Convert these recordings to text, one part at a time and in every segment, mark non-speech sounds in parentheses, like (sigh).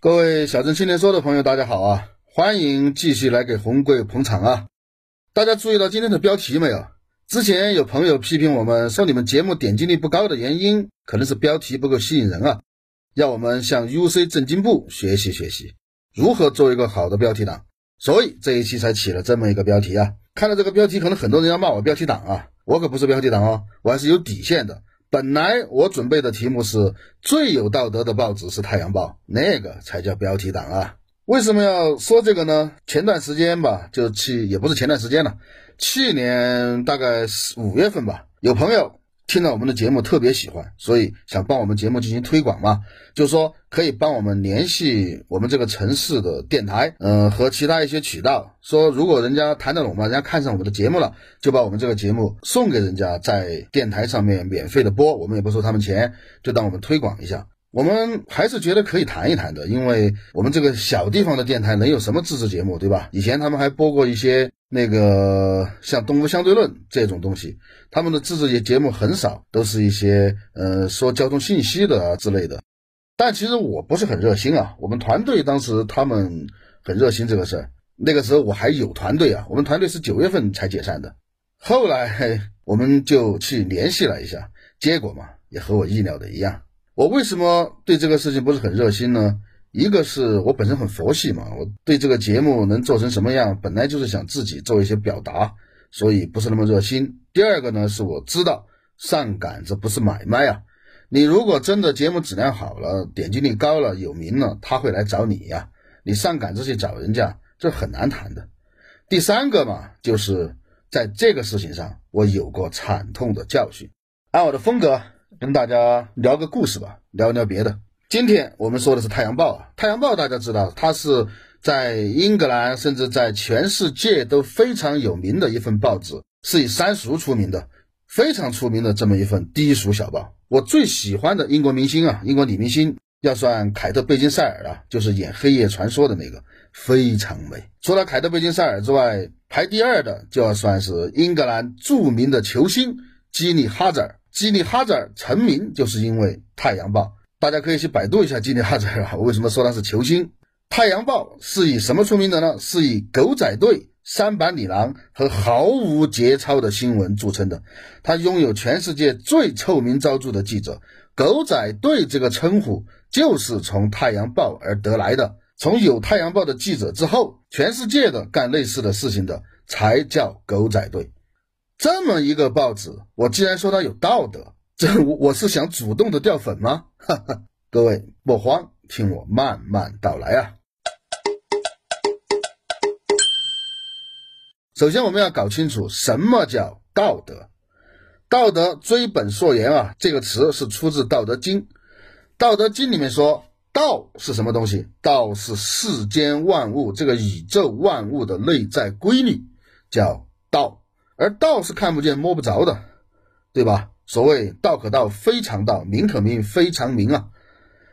各位小镇青年说的朋友，大家好啊！欢迎继续来给红贵捧场啊！大家注意到今天的标题没有？之前有朋友批评我们说，你们节目点击率不高的原因，可能是标题不够吸引人啊，要我们向 UC 正经部学习学习，如何做一个好的标题党。所以这一期才起了这么一个标题啊！看到这个标题，可能很多人要骂我标题党啊！我可不是标题党哦，我还是有底线的。本来我准备的题目是最有道德的报纸是《太阳报》，那个才叫标题党啊！为什么要说这个呢？前段时间吧，就去也不是前段时间了，去年大概五月份吧，有朋友听到我们的节目特别喜欢，所以想帮我们节目进行推广嘛，就是说可以帮我们联系我们这个城市的电台，嗯，和其他一些渠道，说如果人家谈得拢嘛，人家看上我们的节目了，就把我们这个节目送给人家，在电台上面免费的播，我们也不收他们钱，就当我们推广一下。我们还是觉得可以谈一谈的，因为我们这个小地方的电台能有什么自制节目，对吧？以前他们还播过一些那个像《东吴相对论》这种东西，他们的自制节节目很少，都是一些呃说交通信息的啊之类的。但其实我不是很热心啊，我们团队当时他们很热心这个事儿，那个时候我还有团队啊，我们团队是九月份才解散的。后来我们就去联系了一下，结果嘛也和我意料的一样。我为什么对这个事情不是很热心呢？一个是我本身很佛系嘛，我对这个节目能做成什么样，本来就是想自己做一些表达，所以不是那么热心。第二个呢，是我知道上杆子不是买卖啊，你如果真的节目质量好了，点击率高了，有名了，他会来找你呀，你上杆子去找人家，这很难谈的。第三个嘛，就是在这个事情上，我有过惨痛的教训，按我的风格。跟大家聊个故事吧，聊聊别的。今天我们说的是《太阳报》啊，《太阳报》大家知道，它是在英格兰甚至在全世界都非常有名的一份报纸，是以三俗出名的，非常出名的这么一份低俗小报。我最喜欢的英国明星啊，英国女明星要算凯特·贝金赛尔了，就是演《黑夜传说》的那个，非常美。除了凯特·贝金赛尔之外，排第二的就要算是英格兰著名的球星基尼·哈泽尔。基尼哈泽尔成名就是因为《太阳报》，大家可以去百度一下基尼哈泽尔啊。(laughs) 为什么说他是球星？《太阳报》是以什么出名的呢？是以狗仔队、三板女郎和毫无节操的新闻著称的。他拥有全世界最臭名昭著的记者。狗仔队这个称呼就是从《太阳报》而得来的。从有《太阳报》的记者之后，全世界的干类似的事情的才叫狗仔队。这么一个报纸，我既然说它有道德，这我我是想主动的掉粉吗？哈哈，各位莫慌，听我慢慢道来啊。首先，我们要搞清楚什么叫道德。道德追本溯源啊，这个词是出自《道德经》。《道德经》里面说，道是什么东西？道是世间万物，这个宇宙万物的内在规律，叫道。而道是看不见摸不着的，对吧？所谓道可道非常道，名可名非常名啊。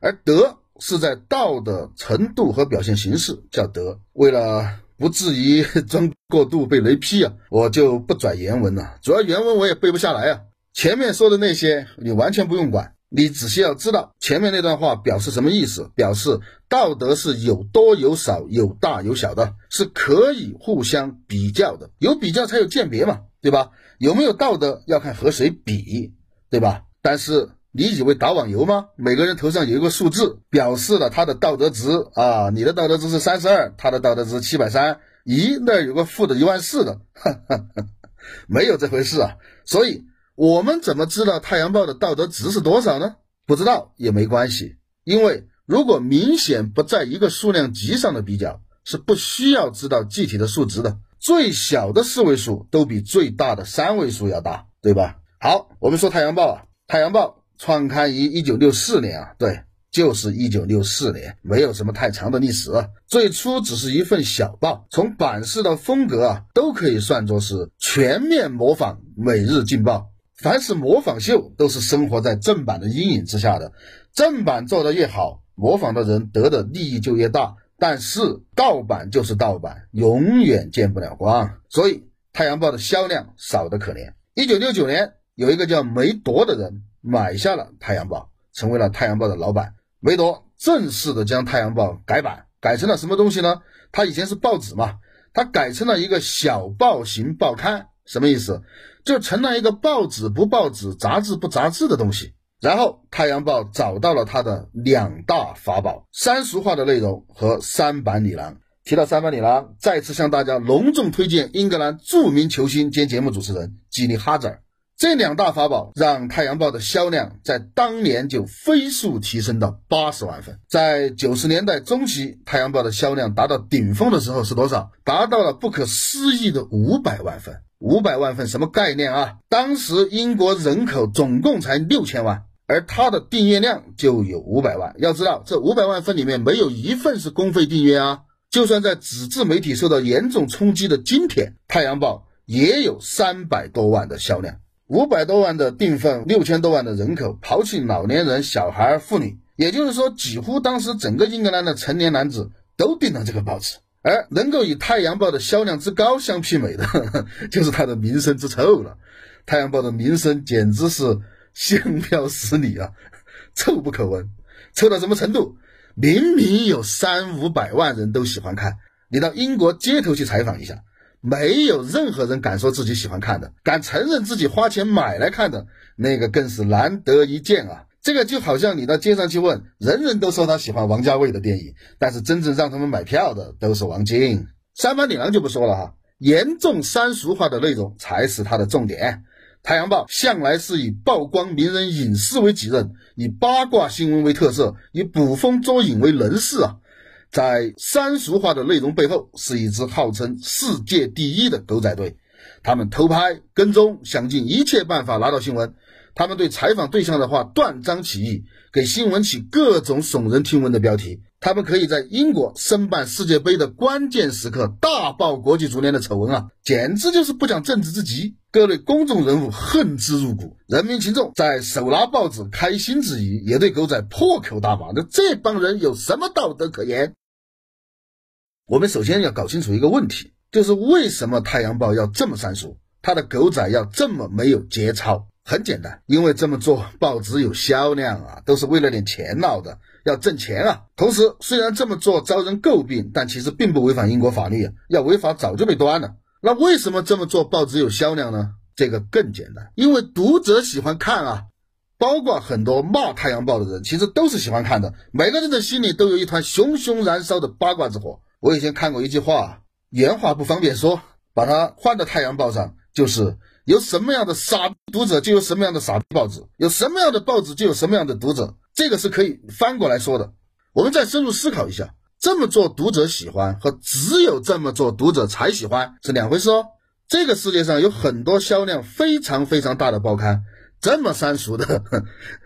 而德是在道的程度和表现形式叫德。为了不至于 (laughs) 装过度被雷劈啊，我就不转原文了。主要原文我也背不下来啊。前面说的那些你完全不用管。你只需要知道前面那段话表示什么意思，表示道德是有多有少，有大有小的，是可以互相比较的，有比较才有鉴别嘛，对吧？有没有道德要看和谁比，对吧？但是你以为打网游吗？每个人头上有一个数字，表示了他的道德值啊，你的道德值是三十二，他的道德值七百三，咦，那有个负的一万四的，没有这回事啊，所以。我们怎么知道《太阳报》的道德值是多少呢？不知道也没关系，因为如果明显不在一个数量级上的比较，是不需要知道具体的数值的。最小的四位数都比最大的三位数要大，对吧？好，我们说《太阳报》啊，《太阳报》创刊于一九六四年啊，对，就是一九六四年，没有什么太长的历史。最初只是一份小报，从版式到风格啊，都可以算作是全面模仿《每日劲报》。凡是模仿秀，都是生活在正版的阴影之下的。正版做得越好，模仿的人得的利益就越大。但是盗版就是盗版，永远见不了光。所以《太阳报》的销量少得可怜。一九六九年，有一个叫梅铎的人买下了《太阳报》，成为了《太阳报》的老板。梅铎正式的将《太阳报》改版，改成了什么东西呢？它以前是报纸嘛，它改成了一个小报型报刊。什么意思？就成了一个报纸不报纸、杂志不杂志的东西。然后，《太阳报》找到了它的两大法宝：三俗化的内容和三板里郎。提到三板里郎，再次向大家隆重推荐英格兰著名球星兼节目主持人吉尼哈泽。这两大法宝让《太阳报》的销量在当年就飞速提升到八十万份。在九十年代中期，《太阳报》的销量达到顶峰的时候是多少？达到了不可思议的五百万份。五百万份什么概念啊？当时英国人口总共才六千万。而它的订阅量就有五百万，要知道这五百万份里面没有一份是公费订阅啊！就算在纸质媒体受到严重冲击的今天，《太阳报》也有三百多万的销量，五百多万的订份，六千多万的人口，抛弃老年人、小孩、妇女，也就是说，几乎当时整个英格兰的成年男子都订了这个报纸。而能够与《太阳报》的销量之高相媲美的，(laughs) 就是它的名声之臭了。《太阳报》的名声简直是。香飘十里啊，臭不可闻，臭到什么程度？明明有三五百万人都喜欢看，你到英国街头去采访一下，没有任何人敢说自己喜欢看的，敢承认自己花钱买来看的，那个更是难得一见啊！这个就好像你到街上去问，人人都说他喜欢王家卫的电影，但是真正让他们买票的都是王晶、三番李郎就不说了哈，严重三俗化的内容才是他的重点。太阳报向来是以曝光名人隐私为己任，以八卦新闻为特色，以捕风捉影为人事啊。在三俗化的内容背后，是一支号称世界第一的狗仔队。他们偷拍、跟踪，想尽一切办法拿到新闻。他们对采访对象的话断章取义，给新闻起各种耸人听闻的标题。他们可以在英国申办世界杯的关键时刻大爆国际足联的丑闻啊，简直就是不讲政治之极。各类公众人物恨之入骨，人民群众在手拿报纸开心之余，也对狗仔破口大骂。那这帮人有什么道德可言？我们首先要搞清楚一个问题，就是为什么《太阳报》要这么三俗，他的狗仔要这么没有节操？很简单，因为这么做报纸有销量啊，都是为了点钱闹的，要挣钱啊。同时，虽然这么做遭人诟病，但其实并不违反英国法律啊，要违法早就被端了。那为什么这么做报纸有销量呢？这个更简单，因为读者喜欢看啊，包括很多骂《太阳报》的人，其实都是喜欢看的。每个人的心里都有一团熊熊燃烧的八卦之火。我以前看过一句话，原话不方便说，把它换到《太阳报》上，就是有什么样的傻读者，就有什么样的傻报纸；有什么样的报纸，就有什么样的读者。这个是可以翻过来说的。我们再深入思考一下。这么做读者喜欢和只有这么做读者才喜欢是两回事哦。这个世界上有很多销量非常非常大的报刊，这么三俗的，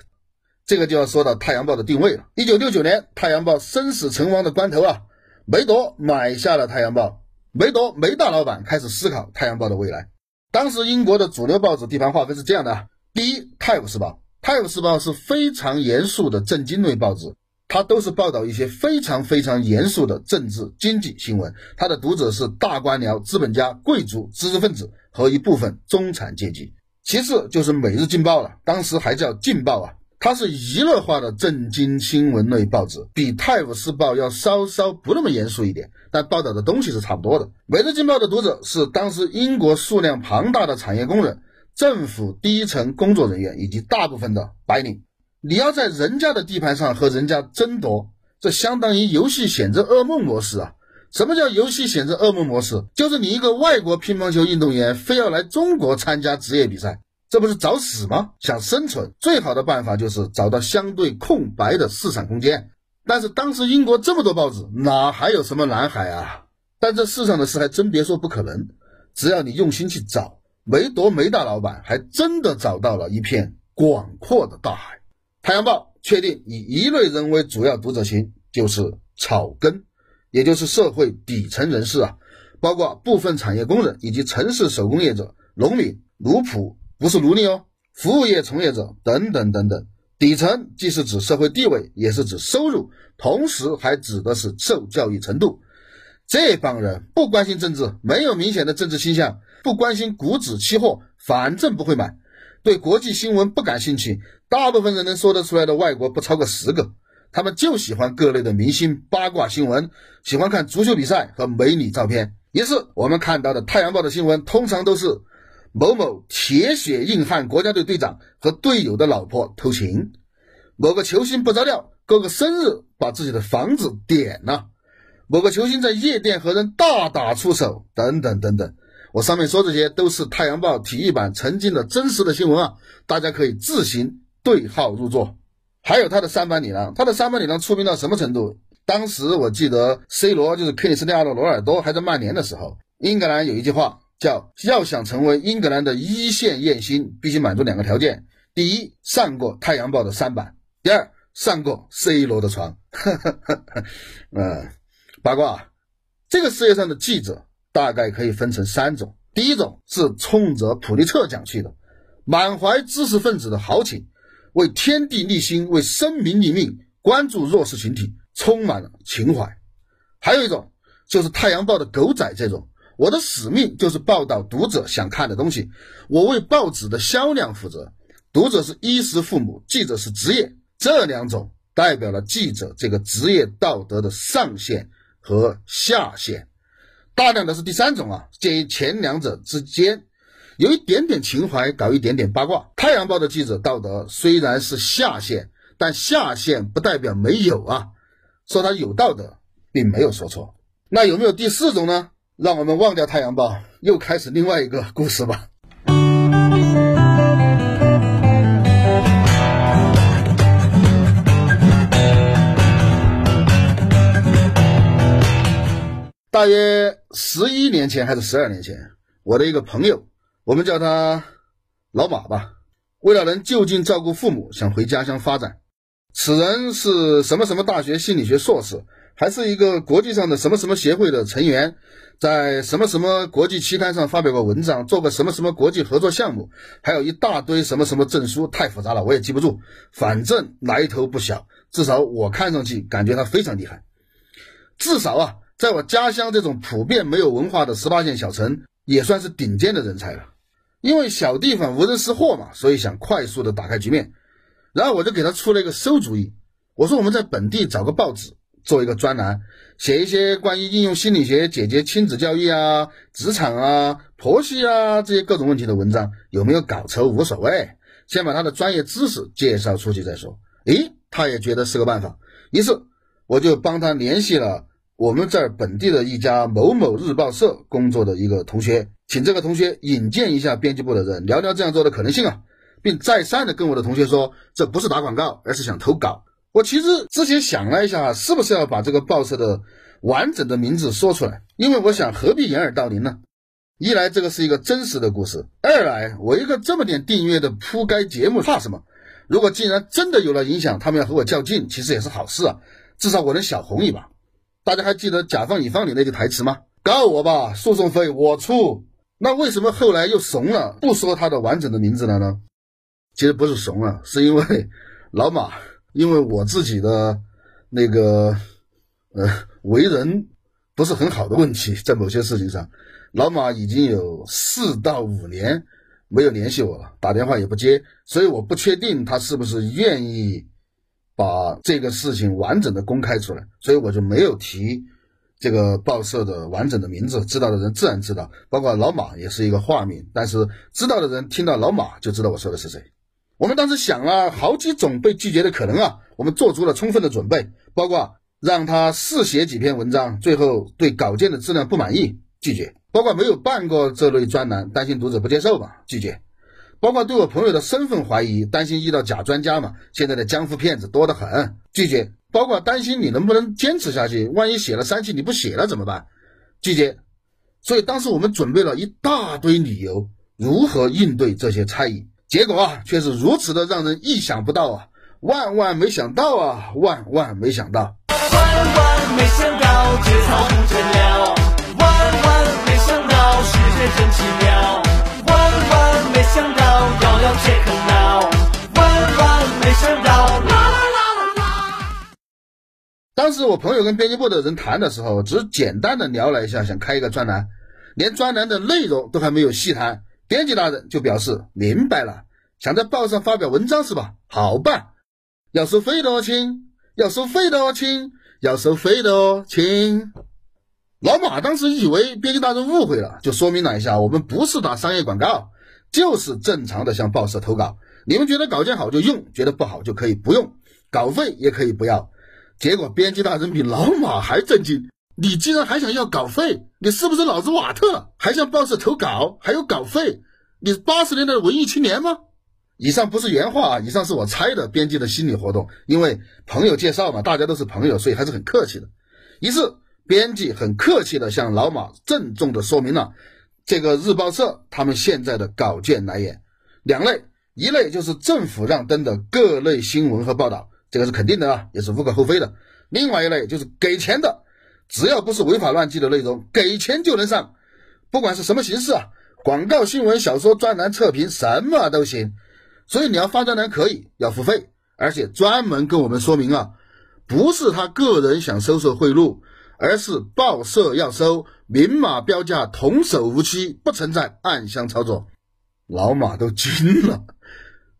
(laughs) 这个就要说到《太阳报》的定位了。一九六九年，《太阳报》生死存亡的关头啊，梅朵买下了《太阳报》，梅铎梅大老板开始思考《太阳报》的未来。当时英国的主流报纸地盘划分是这样的：第一，《泰晤士报》，《泰晤士报》是非常严肃的政经类报纸。它都是报道一些非常非常严肃的政治经济新闻，它的读者是大官僚、资本家、贵族、知识分子和一部分中产阶级。其次就是《每日劲报》了，当时还叫《劲报》啊，它是娱乐化的政经新闻类报纸，比《泰晤士报》要稍稍不那么严肃一点，但报道的东西是差不多的。《每日经报》的读者是当时英国数量庞大的产业工人、政府低层工作人员以及大部分的白领。你要在人家的地盘上和人家争夺，这相当于游戏选择噩梦模式啊！什么叫游戏选择噩梦模式？就是你一个外国乒乓球运动员非要来中国参加职业比赛，这不是找死吗？想生存最好的办法就是找到相对空白的市场空间。但是当时英国这么多报纸，哪还有什么蓝海啊？但这世上的事还真别说不可能，只要你用心去找，梅铎梅大老板还真的找到了一片广阔的大海。太阳报确定以一类人为主要读者群，就是草根，也就是社会底层人士啊，包括部分产业工人以及城市手工业者、农民、奴仆，不是奴隶哦，服务业从业者等等等等。底层既是指社会地位，也是指收入，同时还指的是受教育程度。这帮人不关心政治，没有明显的政治倾向，不关心股指期货，反正不会买。对国际新闻不感兴趣，大部分人能说得出来的外国不超过十个。他们就喜欢各类的明星八卦新闻，喜欢看足球比赛和美女照片。于是我们看到的《太阳报》的新闻，通常都是某某铁血硬汉国家队队长和队友的老婆偷情，某个球星不着调过个生日，把自己的房子点了，某个球星在夜店和人大打出手，等等等等。我上面说这些都是《太阳报》体育版曾经的真实的新闻啊，大家可以自行对号入座。还有他的三板里郎，他的三板里郎出名到什么程度？当时我记得 C 罗就是克里斯蒂亚诺罗尔多还在曼联的时候，英格兰有一句话叫“要想成为英格兰的一线艳星，必须满足两个条件：第一，上过《太阳报》的三板；第二，上过 C 罗的床。嗯，(laughs) 八卦，这个世界上的记者。大概可以分成三种，第一种是冲着普利策奖去的，满怀知识分子的豪情，为天地立心，为生民立命，关注弱势群体，充满了情怀；还有一种就是《太阳报》的狗仔这种，我的使命就是报道读者想看的东西，我为报纸的销量负责，读者是衣食父母，记者是职业，这两种代表了记者这个职业道德的上限和下限。大量的是第三种啊，介于前两者之间，有一点点情怀，搞一点点八卦。太阳报的记者道德虽然是下限，但下限不代表没有啊。说他有道德，并没有说错。那有没有第四种呢？让我们忘掉太阳报，又开始另外一个故事吧。大约十一年前还是十二年前，我的一个朋友，我们叫他老马吧。为了能就近照顾父母，想回家乡发展。此人是什么什么大学心理学硕士，还是一个国际上的什么什么协会的成员，在什么什么国际期刊上发表过文章，做过什么什么国际合作项目，还有一大堆什么什么证书，太复杂了，我也记不住。反正来头不小，至少我看上去感觉他非常厉害，至少啊。在我家乡这种普遍没有文化的十八线小城，也算是顶尖的人才了。因为小地方无人识货嘛，所以想快速的打开局面。然后我就给他出了一个馊主意，我说我们在本地找个报纸做一个专栏，写一些关于应用心理学解决亲子教育啊、职场啊、婆媳啊这些各种问题的文章，有没有搞错无所谓，先把他的专业知识介绍出去再说。诶，他也觉得是个办法，于是我就帮他联系了。我们在本地的一家某某日报社工作的一个同学，请这个同学引荐一下编辑部的人，聊聊这样做的可能性啊，并再三的跟我的同学说，这不是打广告，而是想投稿。我其实之前想了一下，是不是要把这个报社的完整的名字说出来？因为我想何必掩耳盗铃呢？一来这个是一个真实的故事，二来我一个这么点订阅的铺盖节目怕什么？如果既然真的有了影响，他们要和我较劲，其实也是好事啊，至少我能小红一把。大家还记得甲方乙方里那句台词吗？告我吧，诉讼费我出。那为什么后来又怂了，不说他的完整的名字了呢？其实不是怂了，是因为老马，因为我自己的那个呃为人不是很好的问题，在某些事情上，老马已经有四到五年没有联系我了，打电话也不接，所以我不确定他是不是愿意。把这个事情完整的公开出来，所以我就没有提这个报社的完整的名字，知道的人自然知道，包括老马也是一个化名，但是知道的人听到老马就知道我说的是谁。我们当时想了好几种被拒绝的可能啊，我们做足了充分的准备，包括让他试写几篇文章，最后对稿件的质量不满意拒绝，包括没有办过这类专栏，担心读者不接受嘛拒绝。包括对我朋友的身份怀疑，担心遇到假专家嘛？现在的江湖骗子多得很，拒绝。包括担心你能不能坚持下去，万一写了三期你不写了怎么办？拒绝。所以当时我们准备了一大堆理由，如何应对这些猜疑，结果啊却是如此的让人意想不到啊！万万没想到啊，万万没想到，万万没想到节操不真了，万万没想到世界真奇妙，万万没想到遥遥且可闹，万万没想到啦啦啦啦啦。当时我朋友跟编辑部的人谈的时候，只简单的聊了一下，想开一个专栏，连专栏的内容都还没有细谈，编辑大人就表示明白了，想在报上发表文章是吧？好办，要收费的哦，亲，要收费的哦，亲，要收费的哦，亲。老马当时以为编辑大人误会了，就说明了一下，我们不是打商业广告，就是正常的向报社投稿。你们觉得稿件好就用，觉得不好就可以不用，稿费也可以不要。结果编辑大人比老马还震惊，你竟然还想要稿费？你是不是脑子瓦特？还向报社投稿，还有稿费？你是八十年代的文艺青年吗？以上不是原话啊，以上是我猜的编辑的心理活动。因为朋友介绍嘛，大家都是朋友，所以还是很客气的。于是编辑很客气的向老马郑重的说明了这个日报社他们现在的稿件来源两类，一类就是政府让登的各类新闻和报道。这个是肯定的啊，也是无可厚非的。另外一类就是给钱的，只要不是违法乱纪的内容，给钱就能上，不管是什么形式啊，广告、新闻、小说、专栏、测评，什么都行。所以你要发专栏可以，要付费，而且专门跟我们说明啊，不是他个人想收受贿赂，而是报社要收，明码标价，童叟无欺，不存在暗箱操作。老马都惊了。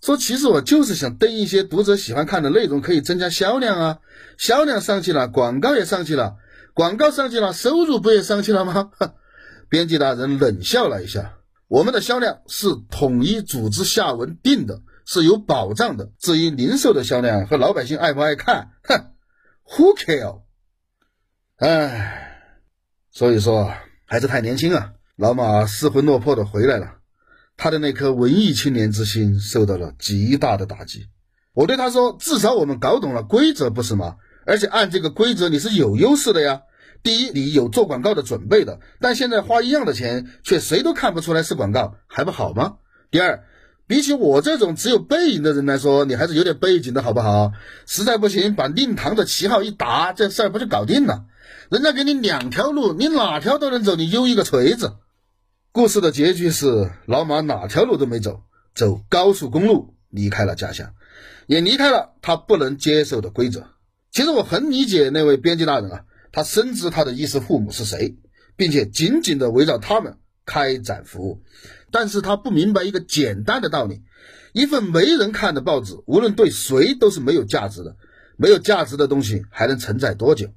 说其实我就是想登一些读者喜欢看的内容，可以增加销量啊，销量上去了，广告也上去了，广告上去了，收入不也上去了吗？(laughs) 编辑大人冷笑了一下，我们的销量是统一组织下文定的，是有保障的。至于零售的销量和老百姓爱不爱看，哼，(laughs) Who care？唉，所以说还是太年轻啊。老马失魂落魄的回来了。他的那颗文艺青年之心受到了极大的打击。我对他说：“至少我们搞懂了规则，不是吗？而且按这个规则，你是有优势的呀。第一，你有做广告的准备的，但现在花一样的钱，却谁都看不出来是广告，还不好吗？第二，比起我这种只有背影的人来说，你还是有点背景的好不好？实在不行，把令堂的旗号一打，这事儿不就搞定了？人家给你两条路，你哪条都能走，你悠一个锤子。”故事的结局是，老马哪条路都没走，走高速公路离开了家乡，也离开了他不能接受的规则。其实我很理解那位编辑大人啊，他深知他的衣食父母是谁，并且紧紧的围绕他们开展服务。但是他不明白一个简单的道理：一份没人看的报纸，无论对谁都是没有价值的。没有价值的东西还能承载多久？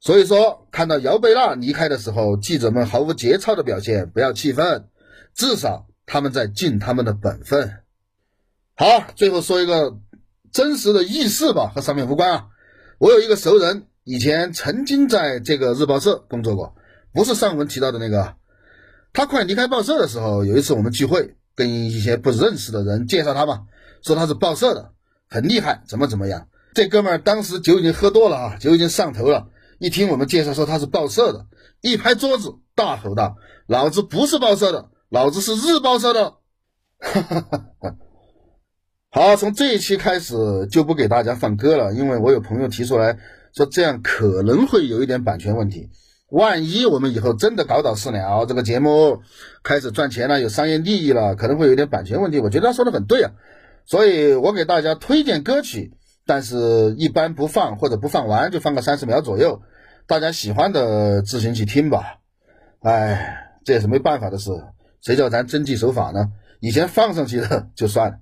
所以说，看到姚贝娜离开的时候，记者们毫无节操的表现，不要气愤，至少他们在尽他们的本分。好，最后说一个真实的轶事吧，和上面无关啊。我有一个熟人，以前曾经在这个日报社工作过，不是上文提到的那个。他快离开报社的时候，有一次我们聚会，跟一些不认识的人介绍他嘛，说他是报社的，很厉害，怎么怎么样。这哥们儿当时酒已经喝多了啊，酒已经上头了。一听我们介绍说他是报社的，一拍桌子大吼道：“老子不是报社的，老子是日报社的！”哈哈哈哈好，从这一期开始就不给大家放歌了，因为我有朋友提出来说这样可能会有一点版权问题。万一我们以后真的搞倒私了，这个节目开始赚钱了，有商业利益了，可能会有点版权问题。我觉得他说的很对啊，所以我给大家推荐歌曲。但是，一般不放或者不放完，就放个三十秒左右，大家喜欢的自行去听吧。哎，这也是没办法的事，谁叫咱遵纪守法呢？以前放上去的就算了。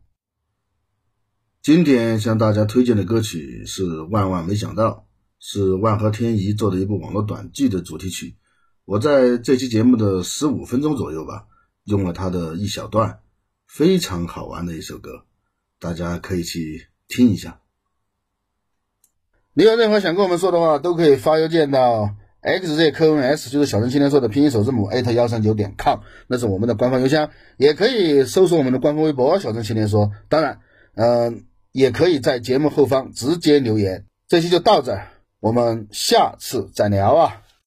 今天向大家推荐的歌曲是《万万没想到》，是万和天宜做的一部网络短剧的主题曲。我在这期节目的十五分钟左右吧，用了它的一小段，非常好玩的一首歌，大家可以去听一下。你有任何想跟我们说的话，都可以发邮件到 xzqns，就是小陈青年说的拼音首字母艾特幺三九点 com，那是我们的官方邮箱。也可以搜索我们的官方微博“小陈青年说”。当然，嗯，也可以在节目后方直接留言。这期就到这儿，我们下次再聊啊。